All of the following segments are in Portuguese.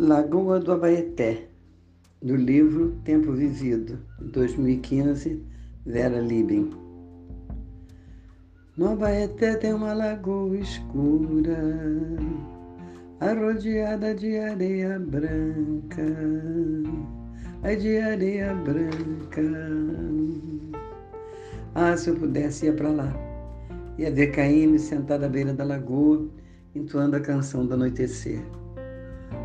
Lagoa do Abaeté, do livro Tempo Vivido, 2015, Vera Libin. No Abaeté tem uma lagoa escura, arrodeada de areia branca, ai de areia branca. Ah, se eu pudesse ir para lá, ia ver Caíme sentada à beira da lagoa, entoando a canção do anoitecer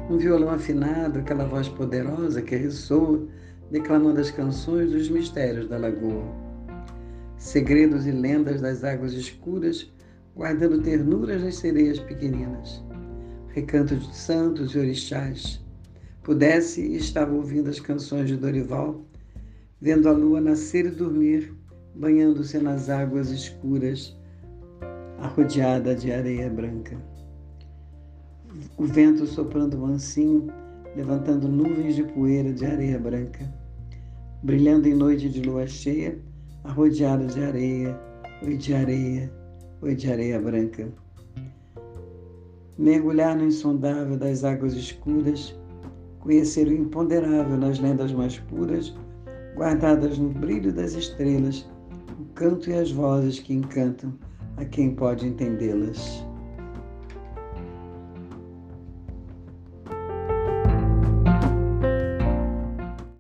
um violão afinado, aquela voz poderosa que ressoa, declamando as canções dos mistérios da lagoa. Segredos e lendas das águas escuras, guardando ternuras das sereias pequeninas. Recanto de santos e orixás. Pudesse e estava ouvindo as canções de Dorival, vendo a lua nascer e dormir, banhando-se nas águas escuras, arrodeada de areia branca o vento soprando mansinho, levantando nuvens de poeira de areia branca, brilhando em noite de lua cheia, arrodeado de areia, oi de areia, oi de areia branca. Mergulhar no insondável das águas escuras, conhecer o imponderável nas lendas mais puras, guardadas no brilho das estrelas, o canto e as vozes que encantam a quem pode entendê-las.